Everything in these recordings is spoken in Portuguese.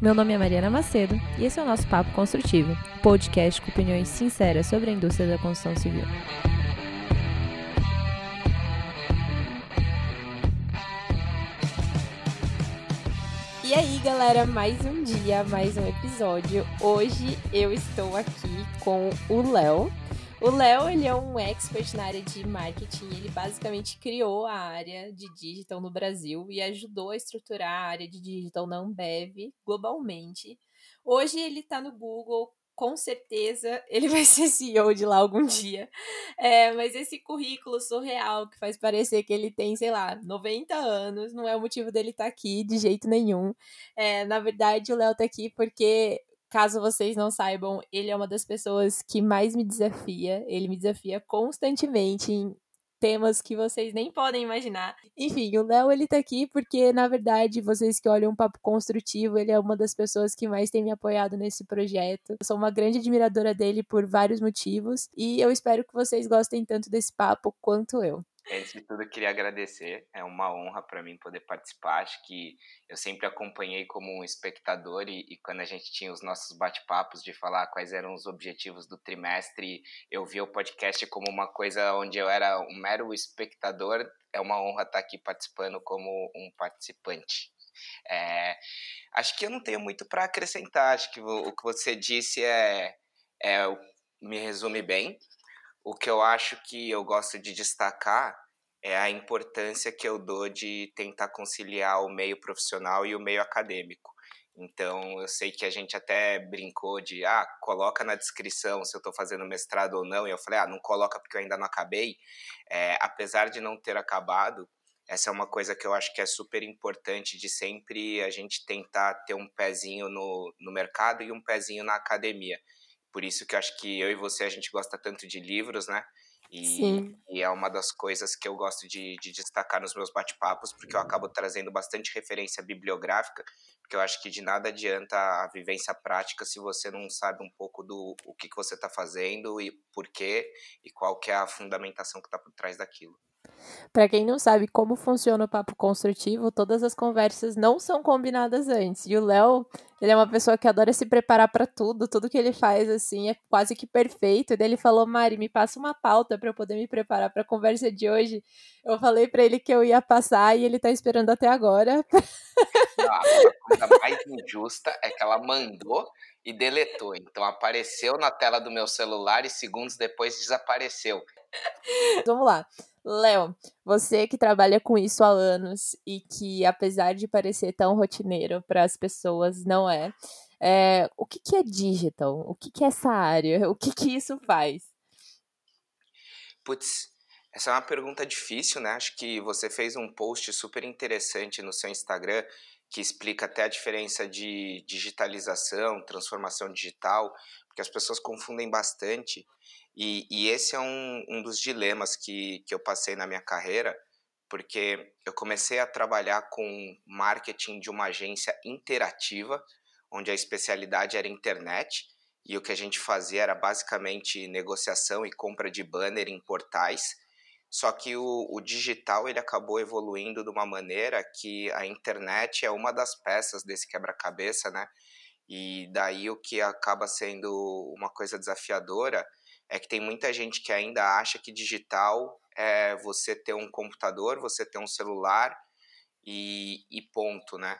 Meu nome é Mariana Macedo e esse é o nosso Papo Construtivo, podcast com opiniões sinceras sobre a indústria da construção civil. E aí, galera, mais um dia, mais um episódio. Hoje eu estou aqui com o Léo. O Léo, ele é um expert na área de marketing. Ele basicamente criou a área de digital no Brasil e ajudou a estruturar a área de digital na Ambev globalmente. Hoje ele está no Google, com certeza ele vai ser CEO de lá algum dia. É, mas esse currículo surreal que faz parecer que ele tem, sei lá, 90 anos, não é o motivo dele estar tá aqui de jeito nenhum. É, na verdade, o Léo está aqui porque Caso vocês não saibam, ele é uma das pessoas que mais me desafia. Ele me desafia constantemente em temas que vocês nem podem imaginar. Enfim, o Léo ele tá aqui porque, na verdade, vocês que olham um papo construtivo, ele é uma das pessoas que mais tem me apoiado nesse projeto. Eu sou uma grande admiradora dele por vários motivos e eu espero que vocês gostem tanto desse papo quanto eu. Antes de tudo, queria agradecer. É uma honra para mim poder participar. Acho que eu sempre acompanhei como um espectador e, e quando a gente tinha os nossos bate-papos de falar quais eram os objetivos do trimestre, eu via o podcast como uma coisa onde eu era um mero espectador. É uma honra estar aqui participando como um participante. É, acho que eu não tenho muito para acrescentar. Acho que o, o que você disse é, é me resume bem. O que eu acho que eu gosto de destacar é a importância que eu dou de tentar conciliar o meio profissional e o meio acadêmico. Então, eu sei que a gente até brincou de, ah, coloca na descrição se eu estou fazendo mestrado ou não. E eu falei, ah, não coloca porque eu ainda não acabei. É, apesar de não ter acabado, essa é uma coisa que eu acho que é super importante de sempre a gente tentar ter um pezinho no, no mercado e um pezinho na academia. Por isso que eu acho que eu e você, a gente gosta tanto de livros, né? E, Sim. e é uma das coisas que eu gosto de, de destacar nos meus bate-papos, porque eu acabo trazendo bastante referência bibliográfica, porque eu acho que de nada adianta a vivência prática se você não sabe um pouco do o que, que você está fazendo e por quê, e qual que é a fundamentação que está por trás daquilo. Para quem não sabe como funciona o papo construtivo, todas as conversas não são combinadas antes. E o Léo, ele é uma pessoa que adora se preparar para tudo, tudo que ele faz assim é quase que perfeito. E daí ele falou: "Mari, me passa uma pauta para eu poder me preparar para a conversa de hoje". Eu falei para ele que eu ia passar e ele tá esperando até agora. Não, a coisa mais injusta é que ela mandou e deletou. Então apareceu na tela do meu celular e segundos depois desapareceu. Vamos lá. Léo, você que trabalha com isso há anos e que, apesar de parecer tão rotineiro para as pessoas, não é. é o que, que é digital? O que, que é essa área? O que, que isso faz? Putz, essa é uma pergunta difícil, né? Acho que você fez um post super interessante no seu Instagram que explica até a diferença de digitalização, transformação digital, porque as pessoas confundem bastante. E, e esse é um, um dos dilemas que, que eu passei na minha carreira, porque eu comecei a trabalhar com marketing de uma agência interativa, onde a especialidade era internet, e o que a gente fazia era basicamente negociação e compra de banner em portais. Só que o, o, digital ele acabou evoluindo de uma maneira que a internet é uma das peças desse quebra-cabeça, né? E daí o que acaba sendo uma coisa desafiadora é que tem muita gente que ainda acha que digital é você ter um computador, você ter um celular e, e ponto, né?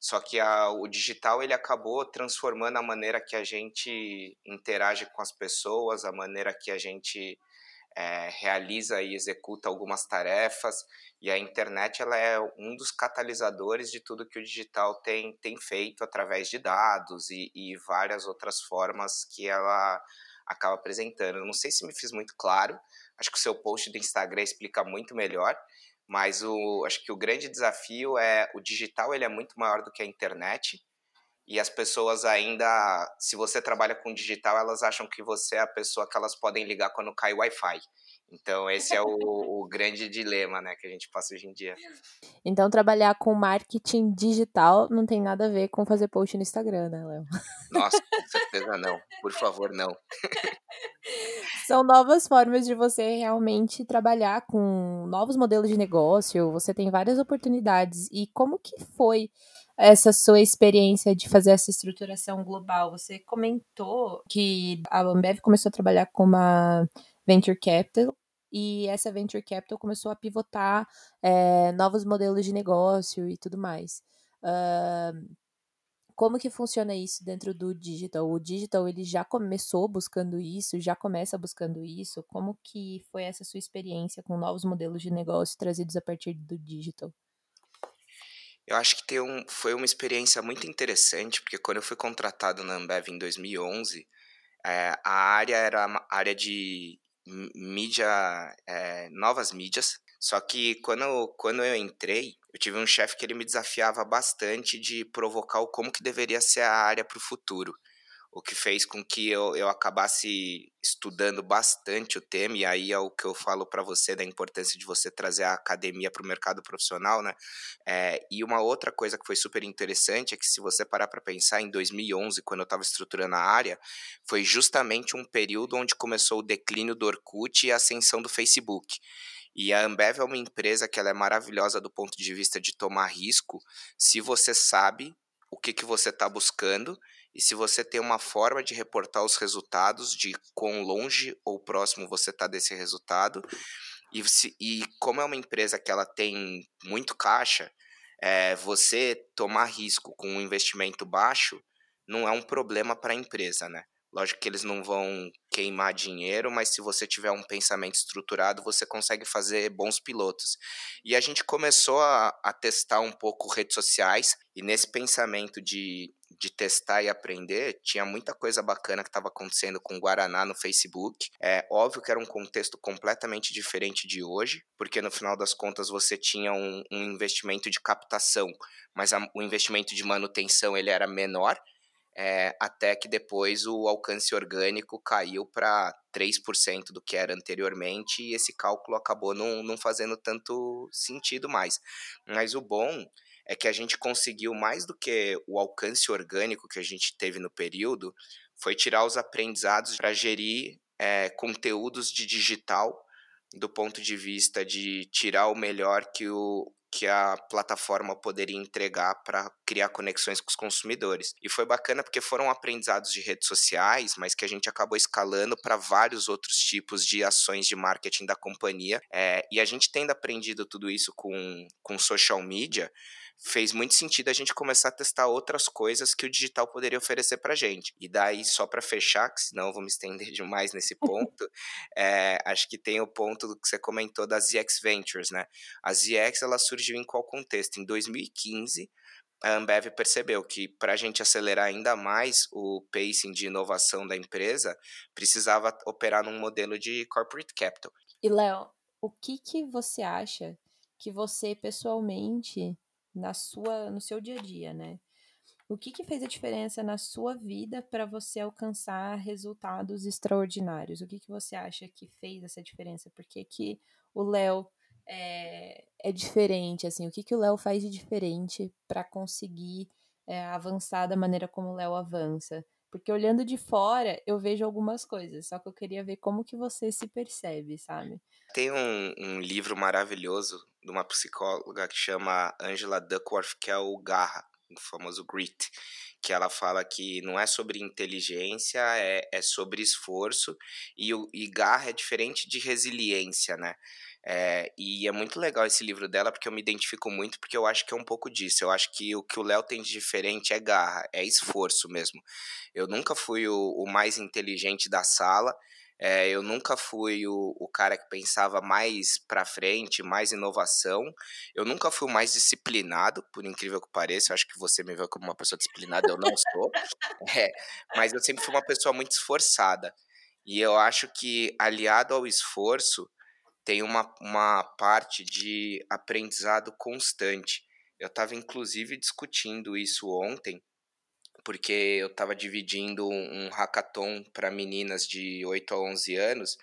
Só que a, o digital ele acabou transformando a maneira que a gente interage com as pessoas, a maneira que a gente é, realiza e executa algumas tarefas e a internet ela é um dos catalisadores de tudo que o digital tem, tem feito através de dados e, e várias outras formas que ela acaba apresentando. Não sei se me fiz muito claro, acho que o seu post do Instagram explica muito melhor, mas o, acho que o grande desafio é o digital ele é muito maior do que a internet e as pessoas ainda, se você trabalha com digital, elas acham que você é a pessoa que elas podem ligar quando cai o Wi-Fi. Então, esse é o, o, grande dilema né, que a gente passa hoje em dia. Então, trabalhar com marketing digital não tem nada a ver com fazer post no Instagram, né, Léo? Nossa, com certeza não. Por favor, não. São novas formas de você realmente trabalhar com novos modelos de negócio. Você tem várias oportunidades. E como que foi essa sua experiência de fazer essa estruturação global? Você comentou que a Ambev começou a trabalhar com uma venture capital e essa venture capital começou a pivotar é, novos modelos de negócio e tudo mais. Uh, como que funciona isso dentro do digital? O digital ele já começou buscando isso, já começa buscando isso. Como que foi essa sua experiência com novos modelos de negócio trazidos a partir do digital? Eu acho que um, foi uma experiência muito interessante, porque quando eu fui contratado na Ambev em 2011, é, a área era a área de mídia, é, novas mídias. Só que quando, quando eu entrei, eu tive um chefe que ele me desafiava bastante de provocar o como que deveria ser a área para o futuro o que fez com que eu, eu acabasse estudando bastante o tema, e aí é o que eu falo para você da importância de você trazer a academia para o mercado profissional, né? É, e uma outra coisa que foi super interessante é que, se você parar para pensar, em 2011, quando eu estava estruturando a área, foi justamente um período onde começou o declínio do Orkut e a ascensão do Facebook. E a Ambev é uma empresa que ela é maravilhosa do ponto de vista de tomar risco, se você sabe o que, que você está buscando e se você tem uma forma de reportar os resultados, de quão longe ou próximo você está desse resultado, e, se, e como é uma empresa que ela tem muito caixa, é, você tomar risco com um investimento baixo não é um problema para a empresa, né? Lógico que eles não vão queimar dinheiro, mas se você tiver um pensamento estruturado, você consegue fazer bons pilotos. E a gente começou a, a testar um pouco redes sociais, e nesse pensamento de de testar e aprender, tinha muita coisa bacana que estava acontecendo com o Guaraná no Facebook. É óbvio que era um contexto completamente diferente de hoje, porque no final das contas você tinha um, um investimento de captação, mas a, o investimento de manutenção ele era menor. É, até que depois o alcance orgânico caiu para 3% do que era anteriormente e esse cálculo acabou não, não fazendo tanto sentido mais. Mas o bom é que a gente conseguiu mais do que o alcance orgânico que a gente teve no período, foi tirar os aprendizados para gerir é, conteúdos de digital do ponto de vista de tirar o melhor que, o, que a plataforma poderia entregar para criar conexões com os consumidores. E foi bacana porque foram aprendizados de redes sociais, mas que a gente acabou escalando para vários outros tipos de ações de marketing da companhia. É, e a gente tendo aprendido tudo isso com, com social media, fez muito sentido a gente começar a testar outras coisas que o digital poderia oferecer para gente. E daí, só para fechar, que senão eu vou me estender demais nesse ponto, é, acho que tem o ponto do que você comentou das ZX Ventures, né? A ZX, ela surgiu em qual contexto? Em 2015, a Ambev percebeu que para a gente acelerar ainda mais o pacing de inovação da empresa, precisava operar num modelo de corporate capital. E Léo, o que que você acha que você pessoalmente na sua, no seu dia a dia, né? O que, que fez a diferença na sua vida para você alcançar resultados extraordinários? O que, que você acha que fez essa diferença? Porque que o Léo é, é diferente, assim, o que, que o Léo faz de diferente para conseguir é, avançar da maneira como o Léo avança? Porque olhando de fora, eu vejo algumas coisas, só que eu queria ver como que você se percebe, sabe? Tem um, um livro maravilhoso de uma psicóloga que chama Angela Duckworth, que é o Garra, o famoso Grit, que ela fala que não é sobre inteligência, é, é sobre esforço, e, o, e garra é diferente de resiliência, né? É, e é muito legal esse livro dela, porque eu me identifico muito, porque eu acho que é um pouco disso. Eu acho que o que o Léo tem de diferente é garra, é esforço mesmo. Eu nunca fui o, o mais inteligente da sala, é, eu nunca fui o, o cara que pensava mais para frente, mais inovação. Eu nunca fui o mais disciplinado, por incrível que pareça. Eu acho que você me vê como uma pessoa disciplinada, eu não sou. É, mas eu sempre fui uma pessoa muito esforçada. E eu acho que, aliado ao esforço, tem uma, uma parte de aprendizado constante. Eu estava, inclusive, discutindo isso ontem, porque eu estava dividindo um hackathon para meninas de 8 a 11 anos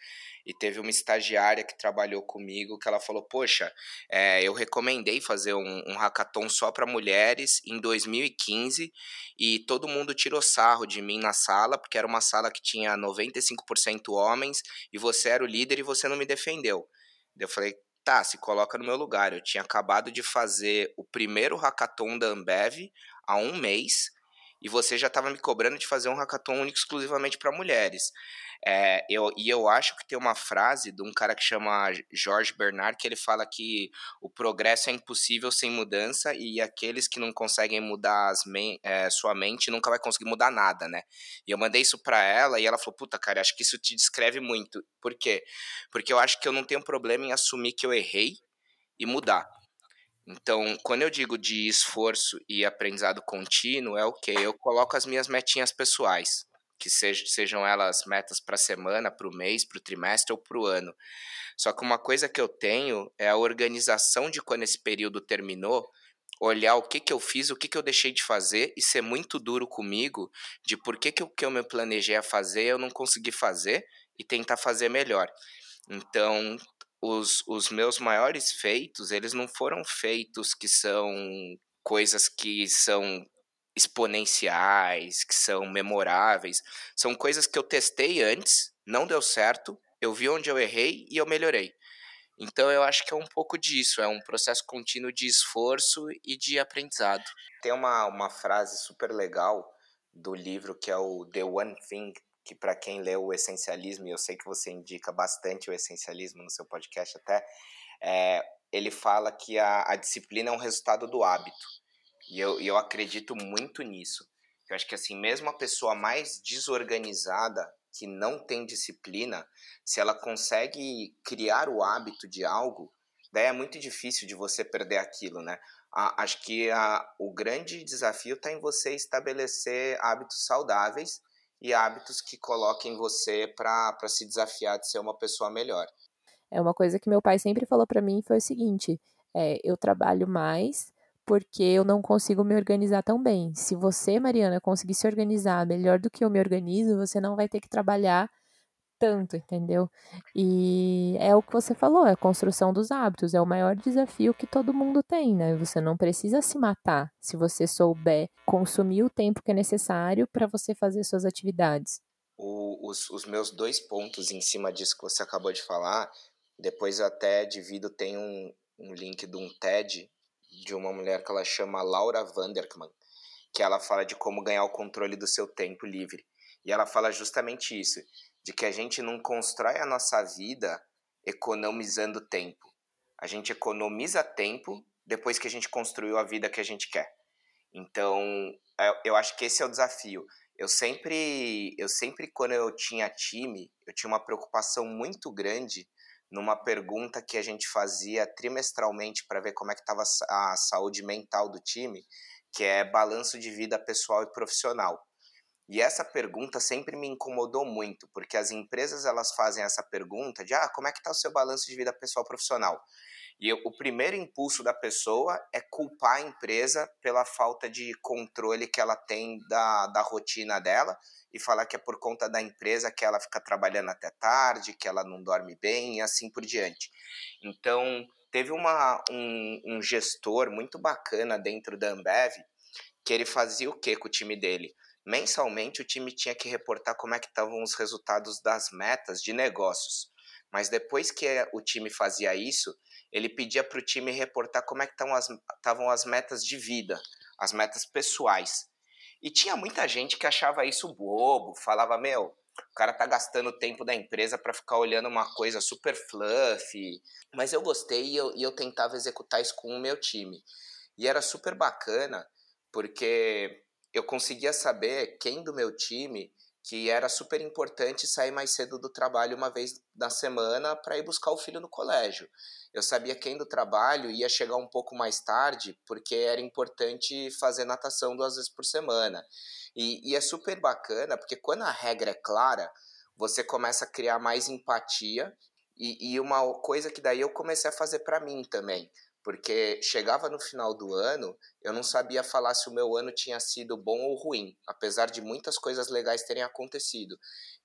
e teve uma estagiária que trabalhou comigo que ela falou: Poxa, é, eu recomendei fazer um, um hackathon só para mulheres em 2015 e todo mundo tirou sarro de mim na sala, porque era uma sala que tinha 95% homens e você era o líder e você não me defendeu. Eu falei, tá, se coloca no meu lugar. Eu tinha acabado de fazer o primeiro hackathon da Ambev há um mês e você já estava me cobrando de fazer um hackathon único exclusivamente para mulheres. É, eu, e eu acho que tem uma frase de um cara que chama Jorge Bernard que ele fala que o progresso é impossível sem mudança e aqueles que não conseguem mudar men é, sua mente nunca vai conseguir mudar nada, né? E eu mandei isso para ela e ela falou: Puta, cara, acho que isso te descreve muito. Por quê? Porque eu acho que eu não tenho problema em assumir que eu errei e mudar. Então, quando eu digo de esforço e aprendizado contínuo, é o que? Eu coloco as minhas metinhas pessoais que sejam, sejam elas metas para a semana, para o mês, para o trimestre ou para o ano. Só que uma coisa que eu tenho é a organização de quando esse período terminou, olhar o que, que eu fiz, o que, que eu deixei de fazer e ser muito duro comigo de por que, que o que eu me planejei a fazer eu não consegui fazer e tentar fazer melhor. Então, os, os meus maiores feitos, eles não foram feitos que são coisas que são exponenciais, que são memoráveis. São coisas que eu testei antes, não deu certo, eu vi onde eu errei e eu melhorei. Então eu acho que é um pouco disso, é um processo contínuo de esforço e de aprendizado. Tem uma, uma frase super legal do livro que é o The One Thing, que para quem lê o essencialismo, e eu sei que você indica bastante o essencialismo no seu podcast até, é, ele fala que a, a disciplina é um resultado do hábito. E eu, eu acredito muito nisso. Eu acho que assim, mesmo a pessoa mais desorganizada, que não tem disciplina, se ela consegue criar o hábito de algo, daí é muito difícil de você perder aquilo, né? A, acho que a, o grande desafio está em você estabelecer hábitos saudáveis e hábitos que coloquem você para se desafiar de ser uma pessoa melhor. É uma coisa que meu pai sempre falou para mim foi o seguinte: é, eu trabalho mais porque eu não consigo me organizar tão bem. Se você, Mariana, conseguir se organizar melhor do que eu me organizo, você não vai ter que trabalhar tanto, entendeu? E é o que você falou, é a construção dos hábitos, é o maior desafio que todo mundo tem, né? Você não precisa se matar se você souber consumir o tempo que é necessário para você fazer suas atividades. O, os, os meus dois pontos em cima disso que você acabou de falar, depois até divido, tem um, um link de um TED de uma mulher que ela chama Laura Vanderkman, que ela fala de como ganhar o controle do seu tempo livre. E ela fala justamente isso, de que a gente não constrói a nossa vida economizando tempo. A gente economiza tempo depois que a gente construiu a vida que a gente quer. Então, é, eu acho que esse é o desafio. Eu sempre, eu sempre quando eu tinha time, eu tinha uma preocupação muito grande numa pergunta que a gente fazia trimestralmente para ver como é que estava a saúde mental do time, que é balanço de vida pessoal e profissional. E essa pergunta sempre me incomodou muito, porque as empresas elas fazem essa pergunta de ah, como é que está o seu balanço de vida pessoal profissional? E o primeiro impulso da pessoa é culpar a empresa pela falta de controle que ela tem da, da rotina dela e falar que é por conta da empresa que ela fica trabalhando até tarde, que ela não dorme bem e assim por diante. Então, teve uma, um, um gestor muito bacana dentro da Ambev que ele fazia o que com o time dele? Mensalmente, o time tinha que reportar como é que estavam os resultados das metas de negócios. Mas depois que o time fazia isso, ele pedia para o time reportar como é que estavam as, as metas de vida, as metas pessoais. E tinha muita gente que achava isso bobo, falava, meu, o cara tá gastando tempo da empresa para ficar olhando uma coisa super fluffy. Mas eu gostei e eu, e eu tentava executar isso com o meu time. E era super bacana, porque eu conseguia saber quem do meu time que era super importante sair mais cedo do trabalho uma vez na semana para ir buscar o filho no colégio. Eu sabia quem do trabalho ia chegar um pouco mais tarde, porque era importante fazer natação duas vezes por semana. E, e é super bacana, porque quando a regra é clara, você começa a criar mais empatia. E, e uma coisa que daí eu comecei a fazer para mim também porque chegava no final do ano, eu não sabia falar se o meu ano tinha sido bom ou ruim, apesar de muitas coisas legais terem acontecido.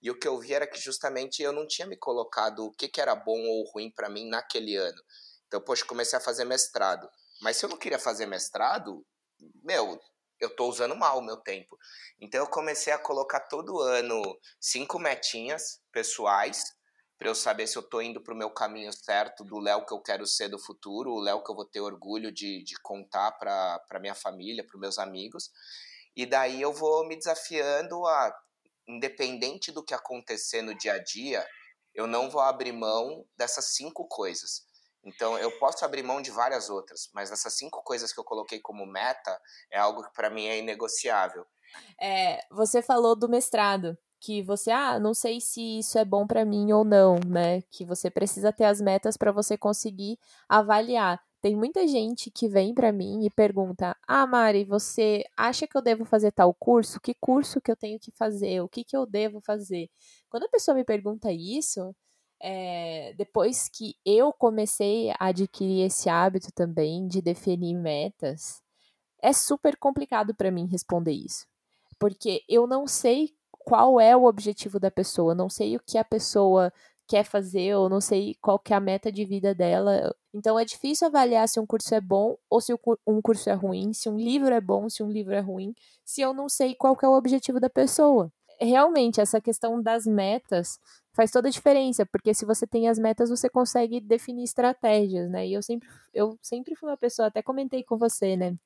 E o que eu vi era que justamente eu não tinha me colocado o que, que era bom ou ruim para mim naquele ano. Então, poxa, comecei a fazer mestrado. Mas se eu não queria fazer mestrado, meu, eu estou usando mal o meu tempo. Então eu comecei a colocar todo ano cinco metinhas pessoais para eu saber se eu estou indo para o meu caminho certo do Léo que eu quero ser do futuro, o Léo que eu vou ter orgulho de, de contar para minha família, para meus amigos. E daí eu vou me desafiando a, independente do que acontecer no dia a dia, eu não vou abrir mão dessas cinco coisas. Então, eu posso abrir mão de várias outras, mas essas cinco coisas que eu coloquei como meta é algo que para mim é inegociável. É, você falou do mestrado, que você, ah, não sei se isso é bom para mim ou não, né? Que você precisa ter as metas para você conseguir avaliar. Tem muita gente que vem para mim e pergunta: "Ah, Mari, você acha que eu devo fazer tal curso? Que curso que eu tenho que fazer? O que que eu devo fazer?" Quando a pessoa me pergunta isso, é, depois que eu comecei a adquirir esse hábito também de definir metas, é super complicado para mim responder isso. Porque eu não sei qual é o objetivo da pessoa, não sei o que a pessoa quer fazer, eu não sei qual que é a meta de vida dela. Então é difícil avaliar se um curso é bom ou se um curso é ruim, se um livro é bom, se um livro é ruim, se eu não sei qual que é o objetivo da pessoa. Realmente, essa questão das metas faz toda a diferença, porque se você tem as metas, você consegue definir estratégias, né? E eu sempre, eu sempre fui uma pessoa, até comentei com você, né?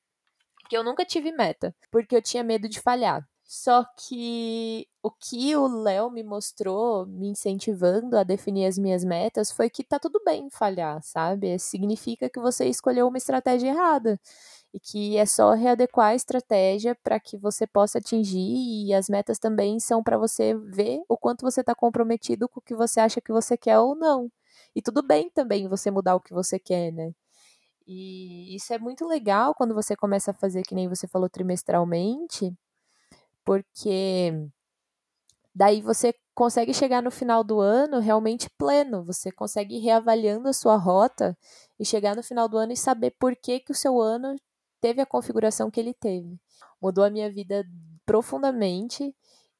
Que eu nunca tive meta, porque eu tinha medo de falhar. Só que o que o Léo me mostrou, me incentivando a definir as minhas metas, foi que tá tudo bem falhar, sabe? Significa que você escolheu uma estratégia errada e que é só readequar a estratégia para que você possa atingir e as metas também são para você ver o quanto você está comprometido com o que você acha que você quer ou não. E tudo bem também você mudar o que você quer, né? E isso é muito legal quando você começa a fazer, que nem você falou, trimestralmente, porque daí você consegue chegar no final do ano realmente pleno, você consegue ir reavaliando a sua rota e chegar no final do ano e saber por que, que o seu ano teve a configuração que ele teve. Mudou a minha vida profundamente.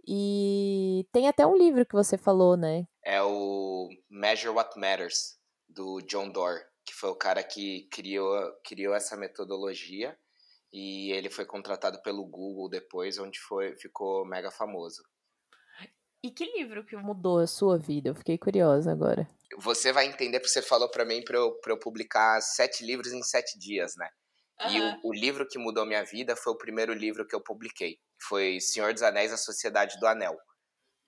E tem até um livro que você falou, né? É o Measure What Matters, do John Doerr, que foi o cara que criou, criou essa metodologia. E ele foi contratado pelo Google depois, onde foi, ficou mega famoso. E que livro que mudou a sua vida? Eu fiquei curiosa agora. Você vai entender porque você falou para mim para eu, pra eu publicar sete livros em sete dias, né? Uhum. E o, o, livro que mudou minha vida foi o primeiro livro que eu publiquei. Foi Senhor dos Anéis, A Sociedade do Anel.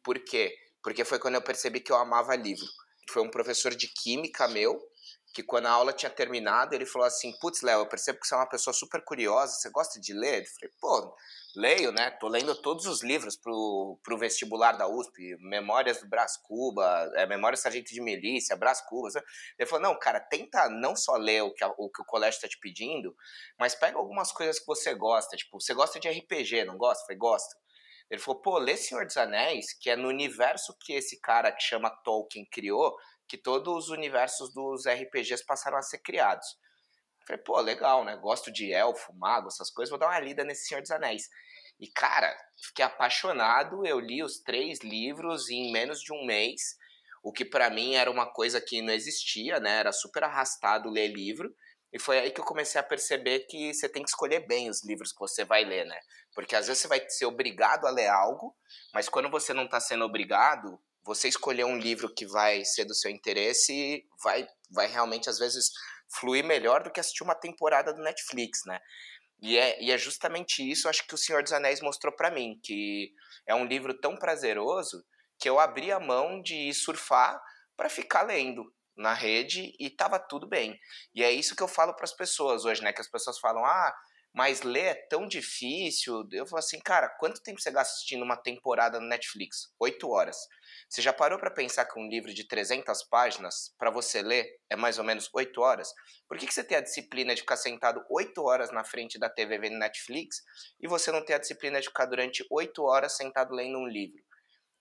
Por quê? Porque foi quando eu percebi que eu amava livro. Foi um professor de química meu que quando a aula tinha terminado, ele falou assim: Putz, Léo, eu percebo que você é uma pessoa super curiosa, você gosta de ler? Eu falei: Pô, leio, né? Tô lendo todos os livros pro, pro vestibular da USP, Memórias do Brás Cuba, é, Memórias Sargento de Milícia, Brás Cuba. Ele falou: Não, cara, tenta não só ler o que, a, o que o colégio tá te pedindo, mas pega algumas coisas que você gosta. Tipo, você gosta de RPG, não gosta? Eu falei: Gosto. Ele falou, pô, lê Senhor dos Anéis, que é no universo que esse cara que chama Tolkien criou, que todos os universos dos RPGs passaram a ser criados. Falei, pô, legal, né? Gosto de elfo, mago, essas coisas, vou dar uma lida nesse Senhor dos Anéis. E, cara, fiquei apaixonado, eu li os três livros em menos de um mês, o que para mim era uma coisa que não existia, né? Era super arrastado ler livro. E foi aí que eu comecei a perceber que você tem que escolher bem os livros que você vai ler, né? Porque às vezes você vai ser obrigado a ler algo, mas quando você não está sendo obrigado, você escolher um livro que vai ser do seu interesse vai, vai realmente, às vezes, fluir melhor do que assistir uma temporada do Netflix, né? E é, e é justamente isso, acho que o Senhor dos Anéis mostrou para mim, que é um livro tão prazeroso que eu abri a mão de surfar para ficar lendo na rede e tava tudo bem. E é isso que eu falo para as pessoas hoje, né? Que as pessoas falam: "Ah, mas ler é tão difícil". Eu falo assim: "Cara, quanto tempo você gasta assistindo uma temporada no Netflix? Oito horas. Você já parou para pensar que um livro de 300 páginas, para você ler, é mais ou menos 8 horas? Por que, que você tem a disciplina de ficar sentado 8 horas na frente da TV vendo Netflix e você não tem a disciplina de ficar durante 8 horas sentado lendo um livro?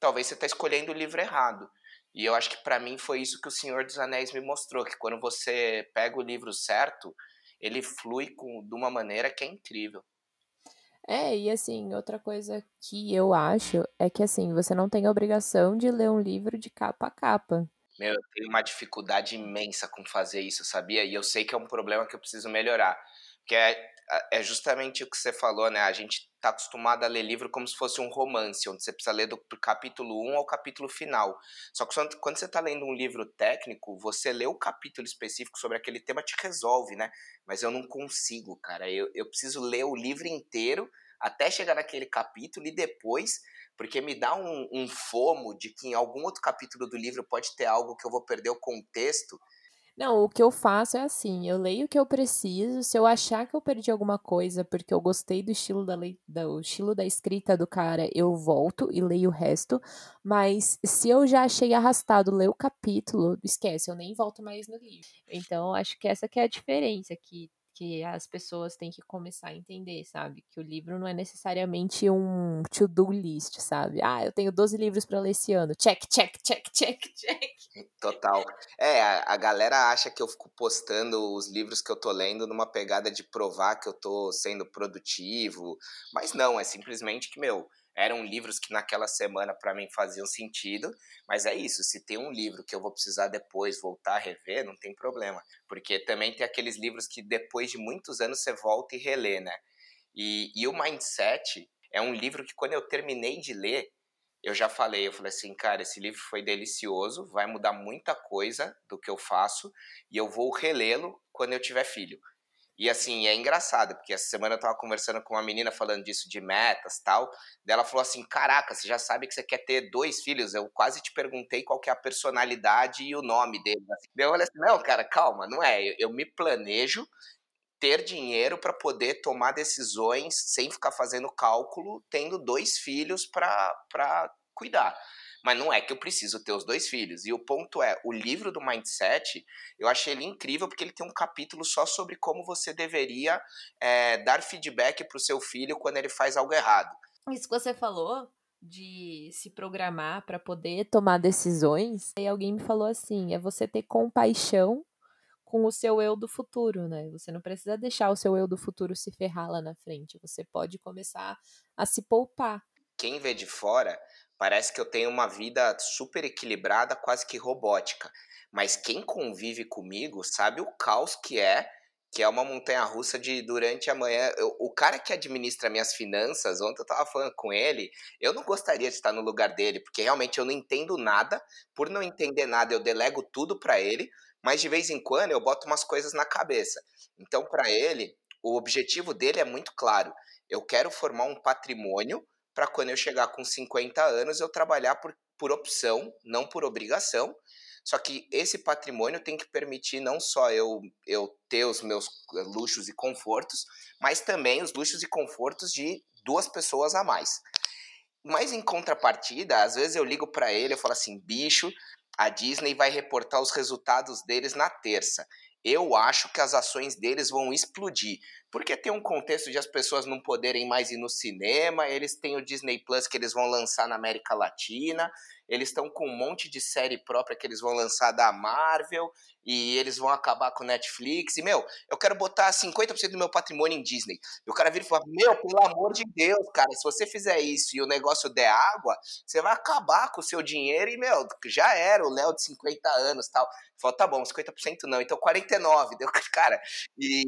Talvez você está escolhendo o livro errado. E eu acho que para mim foi isso que o Senhor dos Anéis me mostrou, que quando você pega o livro certo, ele flui com, de uma maneira que é incrível. É, e assim, outra coisa que eu acho é que assim, você não tem a obrigação de ler um livro de capa a capa. Meu, eu tenho uma dificuldade imensa com fazer isso, sabia? E eu sei que é um problema que eu preciso melhorar. Porque é, é justamente o que você falou, né? A gente está acostumado a ler livro como se fosse um romance, onde você precisa ler do capítulo 1 ao capítulo final. Só que quando você está lendo um livro técnico, você lê o capítulo específico sobre aquele tema, te resolve, né? Mas eu não consigo, cara. Eu, eu preciso ler o livro inteiro até chegar naquele capítulo e depois, porque me dá um, um fomo de que em algum outro capítulo do livro pode ter algo que eu vou perder o contexto não, o que eu faço é assim, eu leio o que eu preciso, se eu achar que eu perdi alguma coisa porque eu gostei do estilo da, lei, do estilo da escrita do cara, eu volto e leio o resto, mas se eu já achei arrastado ler o capítulo, esquece, eu nem volto mais no livro. Então, acho que essa que é a diferença, que que as pessoas têm que começar a entender, sabe? Que o livro não é necessariamente um to-do list, sabe? Ah, eu tenho 12 livros para ler esse ano. Check, check, check, check, check. Total. É, a, a, galera acha que eu fico postando os livros que eu tô lendo numa pegada de provar que eu tô sendo produtivo, mas não, é simplesmente que, meu, eram livros que naquela semana para mim faziam sentido, mas é isso, se tem um livro que eu vou precisar depois voltar a rever, não tem problema, porque também tem aqueles livros que depois de muitos anos você volta e relê, né? E, e o Mindset é um livro que quando eu terminei de ler, eu já falei, eu falei assim, cara, esse livro foi delicioso, vai mudar muita coisa do que eu faço e eu vou relê-lo quando eu tiver filho. E assim, é engraçado, porque essa semana eu tava conversando com uma menina falando disso de metas tal. Daí ela falou assim: Caraca, você já sabe que você quer ter dois filhos? Eu quase te perguntei qual que é a personalidade e o nome deles. Daí eu falei assim: Não, cara, calma, não é. Eu, eu me planejo ter dinheiro para poder tomar decisões sem ficar fazendo cálculo, tendo dois filhos para cuidar mas não é que eu preciso ter os dois filhos. E o ponto é, o livro do Mindset, eu achei ele incrível porque ele tem um capítulo só sobre como você deveria é, dar feedback para o seu filho quando ele faz algo errado. Isso que você falou de se programar para poder tomar decisões, aí alguém me falou assim, é você ter compaixão com o seu eu do futuro, né? Você não precisa deixar o seu eu do futuro se ferrar lá na frente. Você pode começar a se poupar. Quem vê de fora Parece que eu tenho uma vida super equilibrada, quase que robótica. Mas quem convive comigo sabe o caos que é, que é uma montanha russa de durante a manhã. Eu, o cara que administra minhas finanças, ontem eu tava falando com ele, eu não gostaria de estar no lugar dele, porque realmente eu não entendo nada. Por não entender nada, eu delego tudo para ele, mas de vez em quando eu boto umas coisas na cabeça. Então, para ele, o objetivo dele é muito claro. Eu quero formar um patrimônio para quando eu chegar com 50 anos eu trabalhar por, por opção, não por obrigação. Só que esse patrimônio tem que permitir não só eu, eu ter os meus luxos e confortos, mas também os luxos e confortos de duas pessoas a mais. Mas em contrapartida, às vezes eu ligo para ele, eu falo assim, bicho, a Disney vai reportar os resultados deles na terça. Eu acho que as ações deles vão explodir. Porque tem um contexto de as pessoas não poderem mais ir no cinema, eles têm o Disney Plus que eles vão lançar na América Latina, eles estão com um monte de série própria que eles vão lançar da Marvel, e eles vão acabar com Netflix. E, meu, eu quero botar 50% do meu patrimônio em Disney. E o cara vira e fala: Meu, pelo amor de Deus, cara, se você fizer isso e o negócio der água, você vai acabar com o seu dinheiro. E, meu, já era o Léo de 50 anos tal. Fala, tá bom, 50% não, então 49%. Deu, cara, e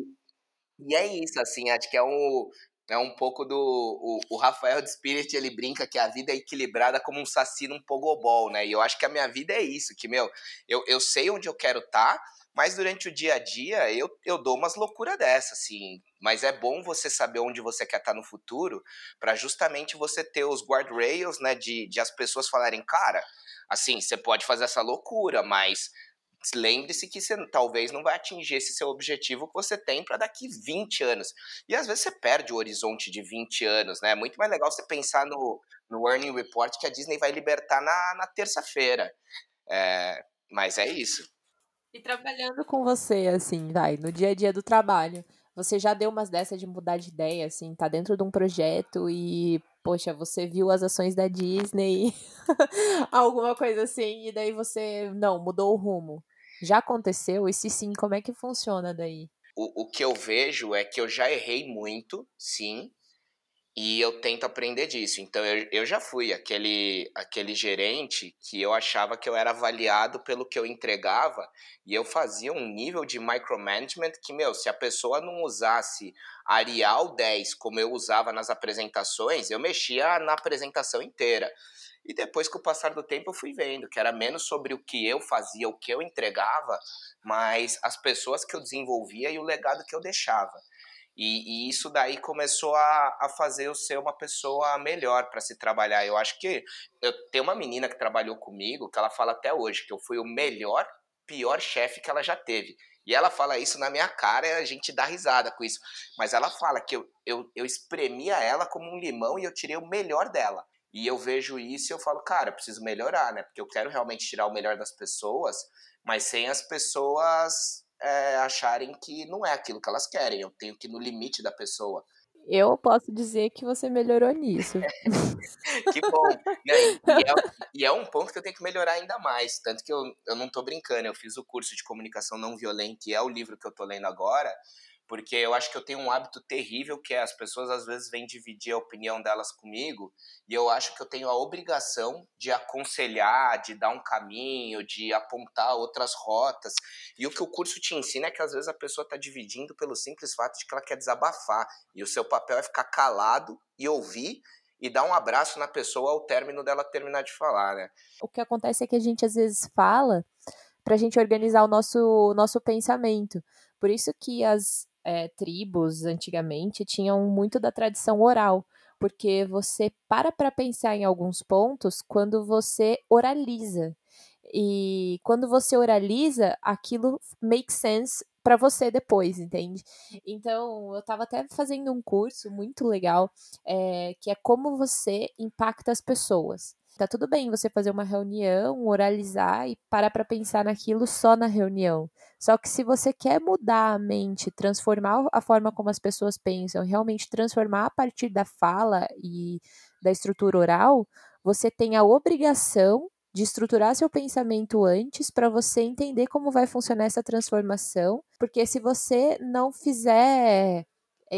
e é isso, assim, acho que é um, é um pouco do. O, o Rafael de Spirit ele brinca que a vida é equilibrada como um saci num pogobol, né? E eu acho que a minha vida é isso, que, meu, eu, eu sei onde eu quero estar, tá, mas durante o dia a dia eu, eu dou umas loucuras dessas, assim. Mas é bom você saber onde você quer estar tá no futuro, para justamente você ter os guardrails, né? De, de as pessoas falarem, cara, assim, você pode fazer essa loucura, mas lembre-se que você talvez não vai atingir esse seu objetivo que você tem para daqui 20 anos. E às vezes você perde o horizonte de 20 anos, né? É muito mais legal você pensar no, no Earning Report que a Disney vai libertar na, na terça-feira. É, mas é isso. E trabalhando com você, assim, vai, no dia a dia do trabalho, você já deu umas dessas de mudar de ideia, assim, tá dentro de um projeto e, poxa, você viu as ações da Disney, alguma coisa assim, e daí você, não, mudou o rumo. Já aconteceu? E se sim, como é que funciona daí? O, o que eu vejo é que eu já errei muito, sim, E eu tento aprender disso. Então eu, eu já fui aquele, aquele gerente que eu achava que eu era avaliado pelo que eu entregava e eu fazia um nível de micromanagement que, meu, se a pessoa não usasse Arial 10 como eu usava nas apresentações, eu mexia na apresentação inteira. E depois, com o passar do tempo, eu fui vendo que era menos sobre o que eu fazia, o que eu entregava, mas as pessoas que eu desenvolvia e o legado que eu deixava. E, e, isso daí começou a, a fazer eu ser uma pessoa melhor para se trabalhar. Eu acho que eu tenho uma menina que trabalhou comigo que ela fala até hoje que eu fui o melhor, pior chefe que ela já teve. E ela fala isso na minha cara e a gente dá risada com isso. Mas ela fala que eu, eu, eu espremia ela como um limão e eu tirei o melhor dela. E eu vejo isso e eu falo, cara, eu preciso melhorar, né? Porque eu quero realmente tirar o melhor das pessoas, mas sem as pessoas é, acharem que não é aquilo que elas querem. Eu tenho que ir no limite da pessoa. Eu posso dizer que você melhorou nisso. que bom. E é, e, é, um ponto que eu tenho que melhorar ainda mais. Tanto que eu, eu não estou brincando, eu fiz o curso de comunicação não violenta, e é o livro que eu estou lendo agora porque eu acho que eu tenho um hábito terrível que é as pessoas às vezes vêm dividir a opinião delas comigo e eu acho que eu tenho a obrigação de aconselhar, de dar um caminho, de apontar outras rotas. E o que o curso te ensina é que às vezes a pessoa está dividindo pelo simples fato de que ela quer desabafar e o seu papel é ficar calado e ouvir e dar um abraço na pessoa ao término dela terminar de falar, né? O que acontece é que a gente às vezes fala para a gente organizar o nosso, nosso pensamento. Por isso que as é, tribos antigamente tinham muito da tradição oral, porque você para para pensar em alguns pontos quando você oraliza. E quando você oraliza, aquilo makes sense para você depois, entende? Então, eu estava até fazendo um curso muito legal, é, que é como você impacta as pessoas. Tá tudo bem você fazer uma reunião, oralizar e parar para pensar naquilo só na reunião. Só que se você quer mudar a mente, transformar a forma como as pessoas pensam, realmente transformar a partir da fala e da estrutura oral, você tem a obrigação de estruturar seu pensamento antes para você entender como vai funcionar essa transformação, porque se você não fizer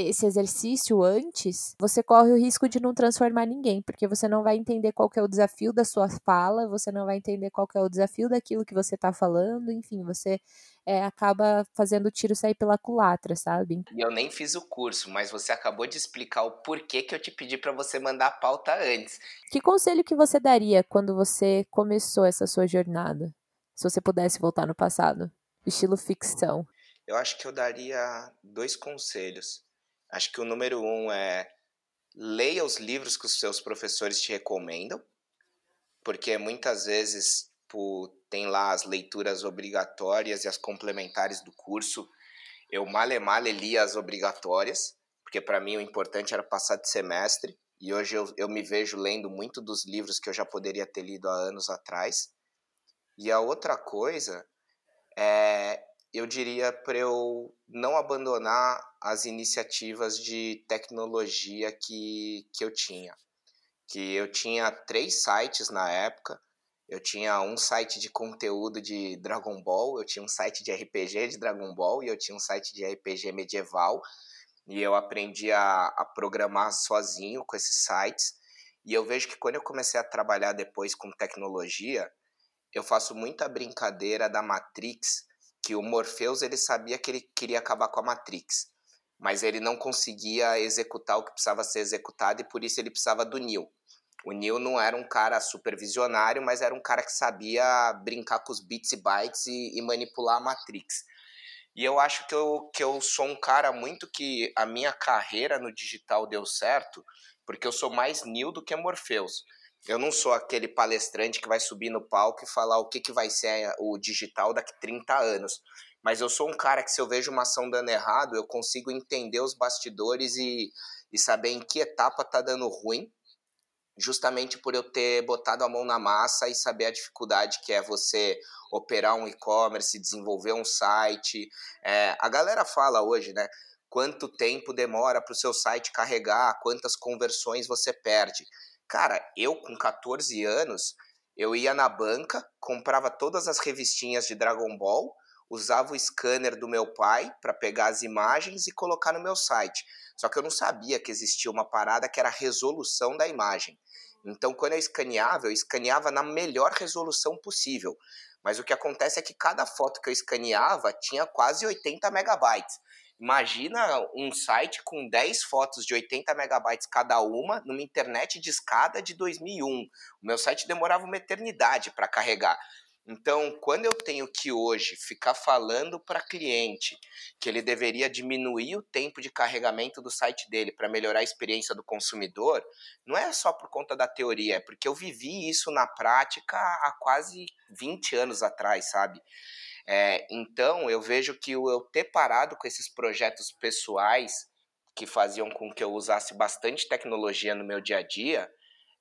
esse exercício antes, você corre o risco de não transformar ninguém, porque você não vai entender qual é o desafio da sua fala, você não vai entender qual é o desafio daquilo que você está falando, enfim, você é, acaba fazendo o tiro sair pela culatra, sabe? E eu nem fiz o curso, mas você acabou de explicar o porquê que eu te pedi para você mandar a pauta antes. Que conselho que você daria quando você começou essa sua jornada? Se você pudesse voltar no passado, estilo ficção. Eu acho que eu daria dois conselhos. Acho que o número um é leia os livros que os seus professores te recomendam, porque muitas vezes tem lá as leituras obrigatórias e as complementares do curso. Eu male male li as obrigatórias, porque para mim o importante era passar de semestre, e hoje eu, eu me vejo lendo muito dos livros que eu já poderia ter lido há anos atrás. E a outra coisa é eu diria para eu não abandonar as iniciativas de tecnologia que, que eu tinha. Que eu tinha três sites na época. Eu tinha um site de conteúdo de Dragon Ball, eu tinha um site de RPG de Dragon Ball e eu tinha um site de RPG medieval. E eu aprendi a, a programar sozinho com esses sites. E eu vejo que quando eu comecei a trabalhar depois com tecnologia, eu faço muita brincadeira da Matrix, que o Morpheus ele sabia que ele queria acabar com a Matrix, mas ele não conseguia executar o que precisava ser executado e por isso ele precisava do Neo. O Neo não era um cara supervisionário, mas era um cara que sabia brincar com os bits e bytes e, e manipular a Matrix. E eu acho que eu, que eu sou um cara muito que a minha carreira no digital deu certo, porque eu sou mais Neo do que Morpheus. Eu não sou aquele palestrante que vai subir no palco e falar o que, que vai ser o digital daqui 30 anos. Mas eu sou um cara que, se eu vejo uma ação dando errado, eu consigo entender os bastidores e, e saber em que etapa tá dando ruim, justamente por eu ter botado a mão na massa e saber a dificuldade que é você operar um e-commerce, desenvolver um site. É, a galera fala hoje, né? Quanto tempo demora para o seu site carregar, quantas conversões você perde. Cara, eu com 14 anos, eu ia na banca, comprava todas as revistinhas de Dragon Ball, usava o scanner do meu pai para pegar as imagens e colocar no meu site. Só que eu não sabia que existia uma parada que era a resolução da imagem. Então, quando eu escaneava, eu escaneava na melhor resolução possível. Mas o que acontece é que cada foto que eu escaneava tinha quase 80 megabytes. Imagina um site com 10 fotos de 80 megabytes cada uma numa internet de escada de 2001. O meu site demorava uma eternidade para carregar. Então, quando eu tenho que hoje ficar falando para cliente que ele deveria diminuir o tempo de carregamento do site dele para melhorar a experiência do consumidor, não é só por conta da teoria, é porque eu vivi isso na prática há quase 20 anos atrás, sabe? É, então, eu vejo que eu ter parado com esses projetos pessoais que faziam com que eu usasse bastante tecnologia no meu dia a dia,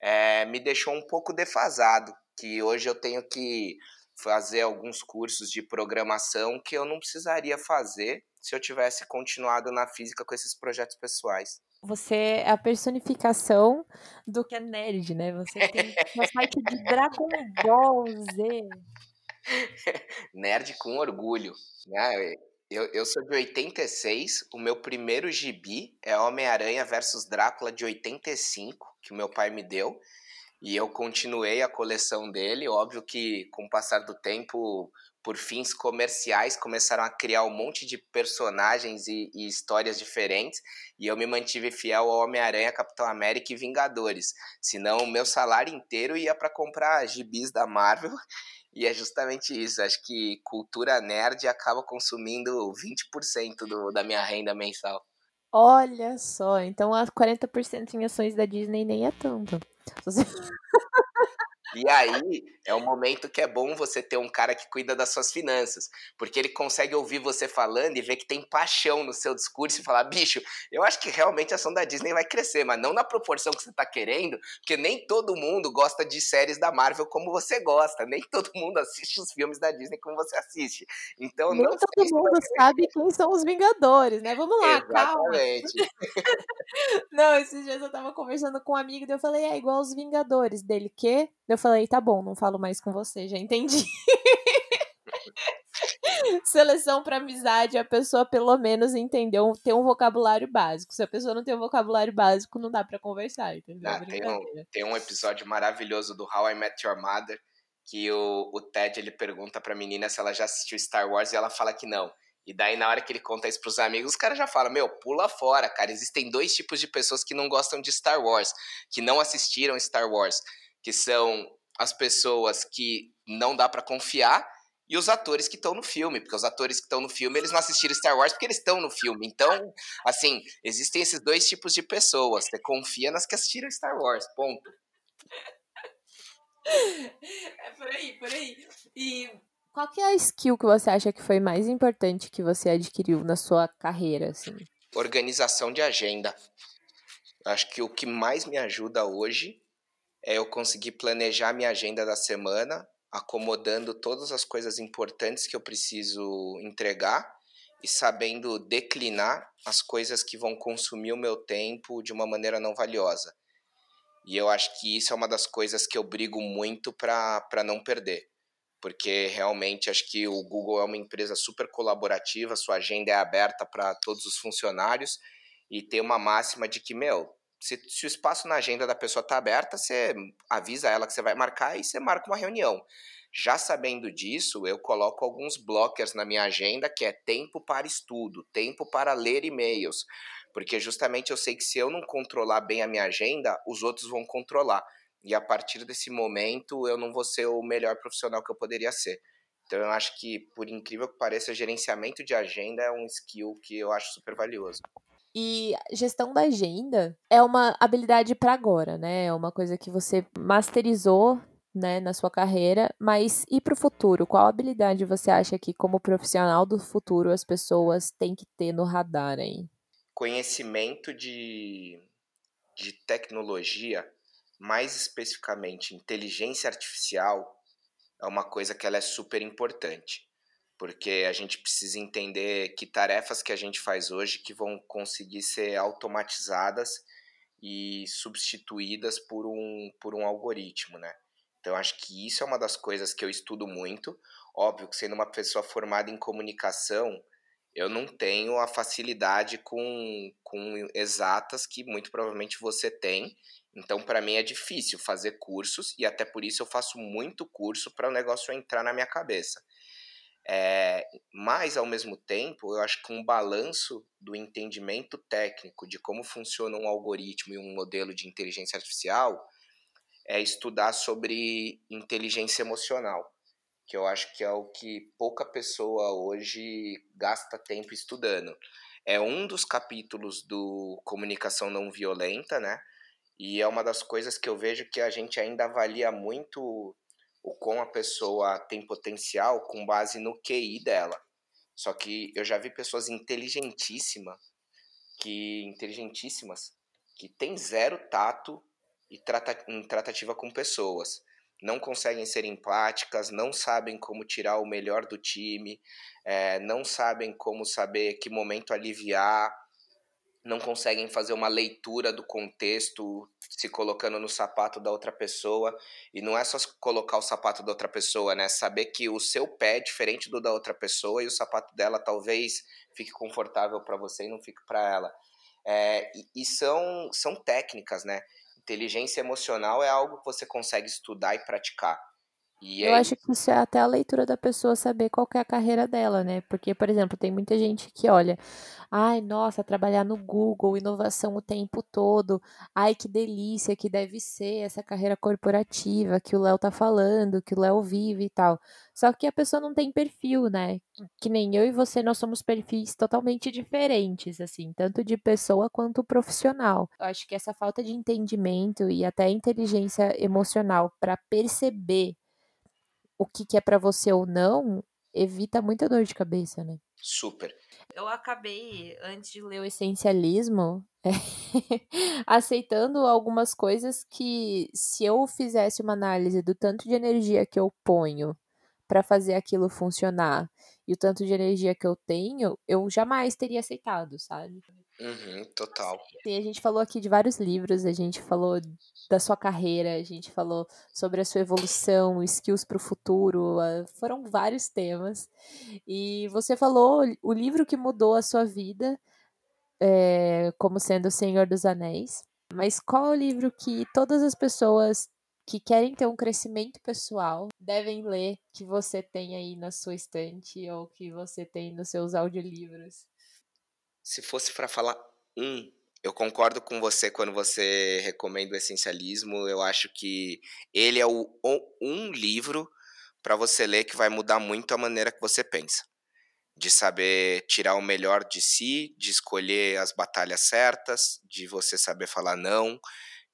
é, me deixou um pouco defasado que hoje eu tenho que fazer alguns cursos de programação que eu não precisaria fazer se eu tivesse continuado na física com esses projetos pessoais. Você é a personificação do que é nerd, né? Você tem um site de Dragon Ball Z. nerd com orgulho, né? Eu, eu sou de 86, o meu primeiro gibi é Homem-Aranha versus Drácula de 85, que o meu pai me deu. E eu continuei a coleção dele. Óbvio que, com o passar do tempo, por fins comerciais, começaram a criar um monte de personagens e, e histórias diferentes. E eu me mantive fiel ao Homem-Aranha, Capitão América e Vingadores. Senão, o meu salário inteiro ia para comprar gibis da Marvel. E é justamente isso. Acho que cultura nerd acaba consumindo 20% do, da minha renda mensal. Olha só, então as 40% em ações da Disney nem é tanto. 就是 E aí é o momento que é bom você ter um cara que cuida das suas finanças, porque ele consegue ouvir você falando e ver que tem paixão no seu discurso e falar: bicho, eu acho que realmente a ação da Disney vai crescer, mas não na proporção que você está querendo, porque nem todo mundo gosta de séries da Marvel como você gosta, nem todo mundo assiste os filmes da Disney como você assiste. Então nem não todo mundo sabe quem são os Vingadores, né? Vamos lá, Exatamente. calma. não, esses dias eu tava conversando com um amigo e eu falei: é igual os Vingadores dele, que? Eu falei, tá bom, não falo mais com você, já entendi. Seleção para amizade, a pessoa pelo menos entendeu, ter um vocabulário básico. Se a pessoa não tem um vocabulário básico, não dá para conversar, entendeu? Ah, tem, um, tem um episódio maravilhoso do How I Met Your Mother que o, o Ted ele pergunta pra menina se ela já assistiu Star Wars e ela fala que não. E daí, na hora que ele conta isso pros amigos, os caras já falam: Meu, pula fora, cara. Existem dois tipos de pessoas que não gostam de Star Wars, que não assistiram Star Wars que são as pessoas que não dá para confiar e os atores que estão no filme, porque os atores que estão no filme, eles não assistiram Star Wars porque eles estão no filme. Então, assim, existem esses dois tipos de pessoas. Você confia nas que assistiram Star Wars, ponto. É por aí, por aí. E qual que é a skill que você acha que foi mais importante que você adquiriu na sua carreira, assim? Organização de agenda. Acho que o que mais me ajuda hoje é eu conseguir planejar minha agenda da semana, acomodando todas as coisas importantes que eu preciso entregar e sabendo declinar as coisas que vão consumir o meu tempo de uma maneira não valiosa. E eu acho que isso é uma das coisas que eu brigo muito para não perder. Porque realmente acho que o Google é uma empresa super colaborativa, sua agenda é aberta para todos os funcionários e tem uma máxima de que, meu, se, se o espaço na agenda da pessoa está aberta, você avisa ela que você vai marcar e você marca uma reunião. Já sabendo disso, eu coloco alguns blockers na minha agenda, que é tempo para estudo, tempo para ler e-mails, porque justamente eu sei que se eu não controlar bem a minha agenda, os outros vão controlar. E a partir desse momento, eu não vou ser o melhor profissional que eu poderia ser. Então eu acho que, por incrível que pareça, gerenciamento de agenda é um skill que eu acho super valioso. E gestão da agenda é uma habilidade para agora, né? É uma coisa que você masterizou, né, na sua carreira, mas e para o futuro? Qual habilidade você acha que como profissional do futuro as pessoas têm que ter no radar aí? Conhecimento de, de tecnologia, mais especificamente inteligência artificial, é uma coisa que ela é super importante porque a gente precisa entender que tarefas que a gente faz hoje que vão conseguir ser automatizadas e substituídas por um, por um algoritmo, né? Então, acho que isso é uma das coisas que eu estudo muito. Óbvio que sendo uma pessoa formada em comunicação, eu não tenho a facilidade com, com exatas que muito provavelmente você tem. Então, para mim é difícil fazer cursos e até por isso eu faço muito curso para o negócio entrar na minha cabeça. É, mas, ao mesmo tempo, eu acho que um balanço do entendimento técnico de como funciona um algoritmo e um modelo de inteligência artificial é estudar sobre inteligência emocional que eu acho que é o que pouca pessoa hoje gasta tempo estudando. É um dos capítulos do Comunicação Não Violenta, né? E é uma das coisas que eu vejo que a gente ainda avalia muito o quão a pessoa tem potencial com base no QI dela. Só que eu já vi pessoas inteligentíssimas que inteligentíssimas que tem zero tato e trata, em tratativa com pessoas não conseguem ser empáticas, não sabem como tirar o melhor do time, é, não sabem como saber que momento aliviar, não conseguem fazer uma leitura do contexto, se colocando no sapato da outra pessoa. E não é só colocar o sapato da outra pessoa, né? Saber que o seu pé é diferente do da outra pessoa e o sapato dela talvez fique confortável para você e não fique para ela. É, e, e são, são técnicas, né? inteligência emocional é algo que você consegue estudar e praticar. E eu é acho que isso é até a leitura da pessoa saber qual é a carreira dela, né? Porque, por exemplo, tem muita gente que olha, ai, nossa, trabalhar no Google, inovação o tempo todo, ai, que delícia que deve ser essa carreira corporativa que o Léo tá falando, que o Léo vive e tal. Só que a pessoa não tem perfil, né? Que nem eu e você, nós somos perfis totalmente diferentes, assim, tanto de pessoa quanto profissional. Eu acho que essa falta de entendimento e até inteligência emocional para perceber o que, que é para você ou não, evita muita dor de cabeça, né? Super. Eu acabei, antes de ler o essencialismo, aceitando algumas coisas que, se eu fizesse uma análise do tanto de energia que eu ponho para fazer aquilo funcionar e o tanto de energia que eu tenho, eu jamais teria aceitado, sabe? Uhum, total. Sim, a gente falou aqui de vários livros, a gente falou da sua carreira, a gente falou sobre a sua evolução, skills para o futuro, foram vários temas. E você falou o livro que mudou a sua vida, é, como sendo O Senhor dos Anéis. Mas qual é o livro que todas as pessoas que querem ter um crescimento pessoal devem ler que você tem aí na sua estante ou que você tem nos seus audiolivros? Se fosse para falar um eu concordo com você quando você recomenda o essencialismo. Eu acho que ele é o, um livro para você ler que vai mudar muito a maneira que você pensa. De saber tirar o melhor de si, de escolher as batalhas certas, de você saber falar não,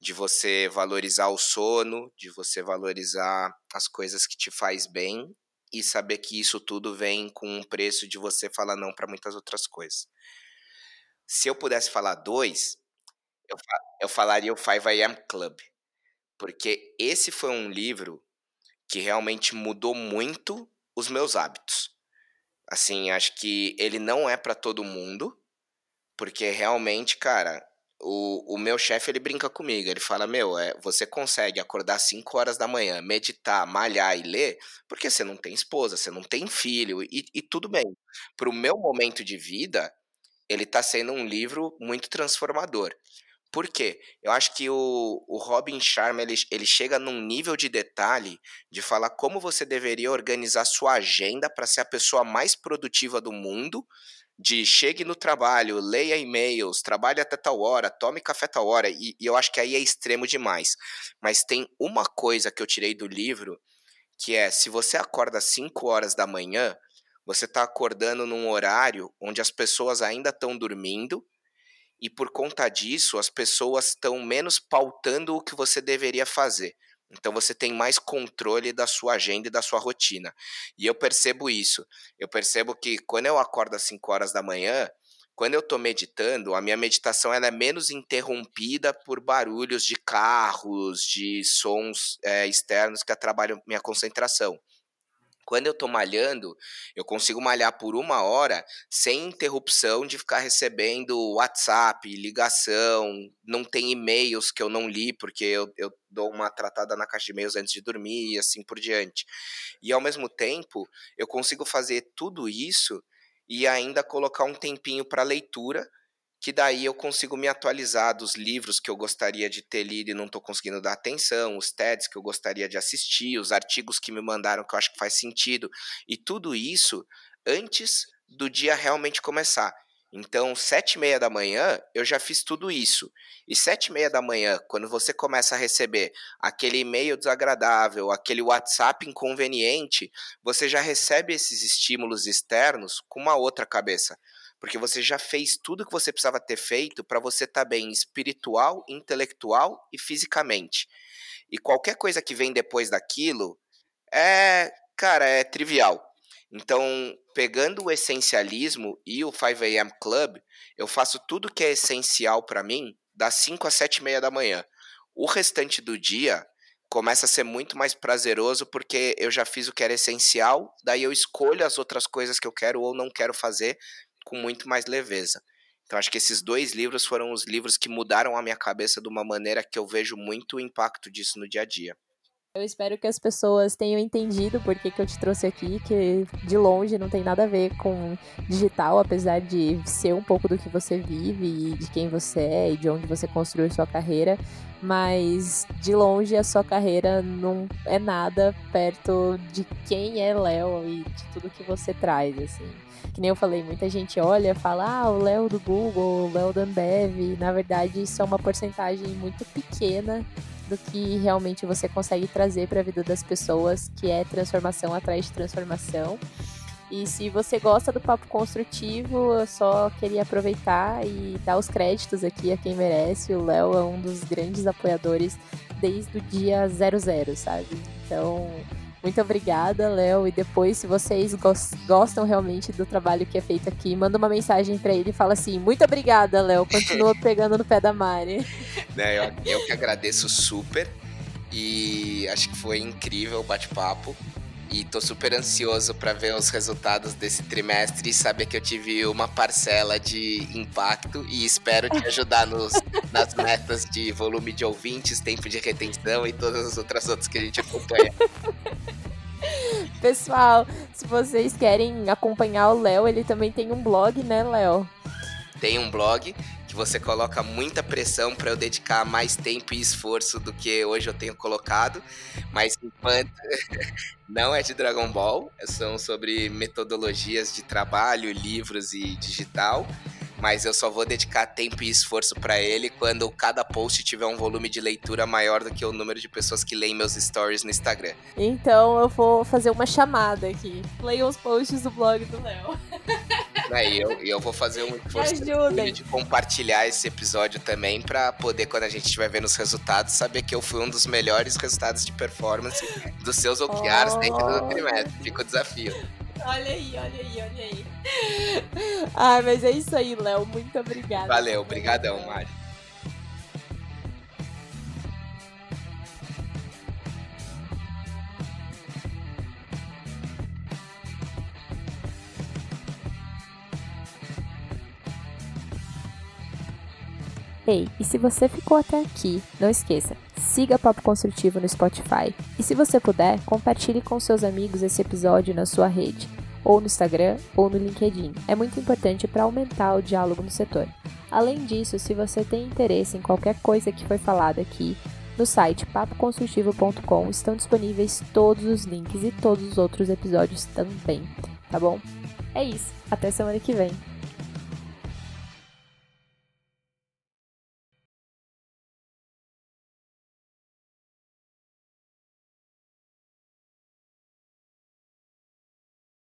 de você valorizar o sono, de você valorizar as coisas que te faz bem e saber que isso tudo vem com um preço de você falar não para muitas outras coisas. Se eu pudesse falar dois, eu, eu falaria o 5am Club. Porque esse foi um livro que realmente mudou muito os meus hábitos. Assim, acho que ele não é para todo mundo, porque realmente, cara, o, o meu chefe ele brinca comigo. Ele fala: Meu, é, você consegue acordar 5 horas da manhã, meditar, malhar e ler, porque você não tem esposa, você não tem filho, e, e tudo bem. Para o meu momento de vida, ele está sendo um livro muito transformador. Por quê? Eu acho que o, o Robin Sharma ele, ele chega num nível de detalhe de falar como você deveria organizar sua agenda para ser a pessoa mais produtiva do mundo. De chegue no trabalho, leia e-mails, trabalhe até tal hora, tome café tal hora, e, e eu acho que aí é extremo demais. Mas tem uma coisa que eu tirei do livro, que é: se você acorda às 5 horas da manhã, você está acordando num horário onde as pessoas ainda estão dormindo e por conta disso as pessoas estão menos pautando o que você deveria fazer. Então você tem mais controle da sua agenda e da sua rotina. E eu percebo isso. Eu percebo que quando eu acordo às 5 horas da manhã, quando eu estou meditando, a minha meditação ela é menos interrompida por barulhos de carros, de sons é, externos que atrapalham minha concentração. Quando eu tô malhando, eu consigo malhar por uma hora sem interrupção de ficar recebendo WhatsApp, ligação, não tem e-mails que eu não li, porque eu, eu dou uma tratada na caixa de e-mails antes de dormir e assim por diante. E ao mesmo tempo, eu consigo fazer tudo isso e ainda colocar um tempinho para leitura que daí eu consigo me atualizar dos livros que eu gostaria de ter lido e não estou conseguindo dar atenção, os TEDs que eu gostaria de assistir, os artigos que me mandaram que eu acho que faz sentido, e tudo isso antes do dia realmente começar. Então, sete e meia da manhã, eu já fiz tudo isso. E sete e meia da manhã, quando você começa a receber aquele e-mail desagradável, aquele WhatsApp inconveniente, você já recebe esses estímulos externos com uma outra cabeça porque você já fez tudo que você precisava ter feito para você estar tá bem espiritual, intelectual e fisicamente. E qualquer coisa que vem depois daquilo é, cara, é trivial. Então, pegando o essencialismo e o 5 a.m. Club, eu faço tudo que é essencial para mim das 5 às 7 e meia da manhã. O restante do dia começa a ser muito mais prazeroso porque eu já fiz o que era essencial, daí eu escolho as outras coisas que eu quero ou não quero fazer com muito mais leveza. Então acho que esses dois livros foram os livros que mudaram a minha cabeça de uma maneira que eu vejo muito o impacto disso no dia a dia. Eu espero que as pessoas tenham entendido por que, que eu te trouxe aqui, que de longe não tem nada a ver com digital, apesar de ser um pouco do que você vive e de quem você é e de onde você construiu sua carreira, mas de longe a sua carreira não é nada perto de quem é Léo e de tudo que você traz, assim que nem eu falei, muita gente olha fala, ah, o Léo do Google, o Léo da Ambev. Na verdade, isso é uma porcentagem muito pequena do que realmente você consegue trazer para a vida das pessoas, que é transformação atrás de transformação. E se você gosta do papo construtivo, eu só queria aproveitar e dar os créditos aqui a quem merece. O Léo é um dos grandes apoiadores desde o dia 00, sabe? Então, muito obrigada, Léo. E depois, se vocês gostam realmente do trabalho que é feito aqui, manda uma mensagem para ele e fala assim: Muito obrigada, Léo. Continua pegando no pé da Mari. Né, eu, eu que agradeço super. E acho que foi incrível o bate-papo. E tô super ansioso para ver os resultados desse trimestre e saber que eu tive uma parcela de impacto e espero te ajudar nos, nas metas de volume de ouvintes, tempo de retenção e todas as outras outras que a gente acompanha. Pessoal, se vocês querem acompanhar o Léo, ele também tem um blog, né, Léo? Tem um blog que você coloca muita pressão para eu dedicar mais tempo e esforço do que hoje eu tenho colocado, mas enquanto não é de Dragon Ball, são sobre metodologias de trabalho, livros e digital mas eu só vou dedicar tempo e esforço para ele quando cada post tiver um volume de leitura maior do que o número de pessoas que leem meus stories no Instagram. Então eu vou fazer uma chamada aqui. Leiam os posts do blog do Léo. Aí eu, eu vou fazer um esforço de compartilhar esse episódio também para poder, quando a gente estiver vendo os resultados, saber que eu fui um dos melhores resultados de performance dos seus OKRs oh. dentro do trimestre. Fica o desafio. Olha aí, olha aí, olha aí. Ai, mas é isso aí, Léo. Muito obrigada. Valeu, obrigadão, Mari. Ei, e se você ficou até aqui, não esqueça, siga Papo Construtivo no Spotify. E se você puder, compartilhe com seus amigos esse episódio na sua rede, ou no Instagram ou no LinkedIn. É muito importante para aumentar o diálogo no setor. Além disso, se você tem interesse em qualquer coisa que foi falada aqui, no site papoconstrutivo.com estão disponíveis todos os links e todos os outros episódios também, tá bom? É isso, até semana que vem.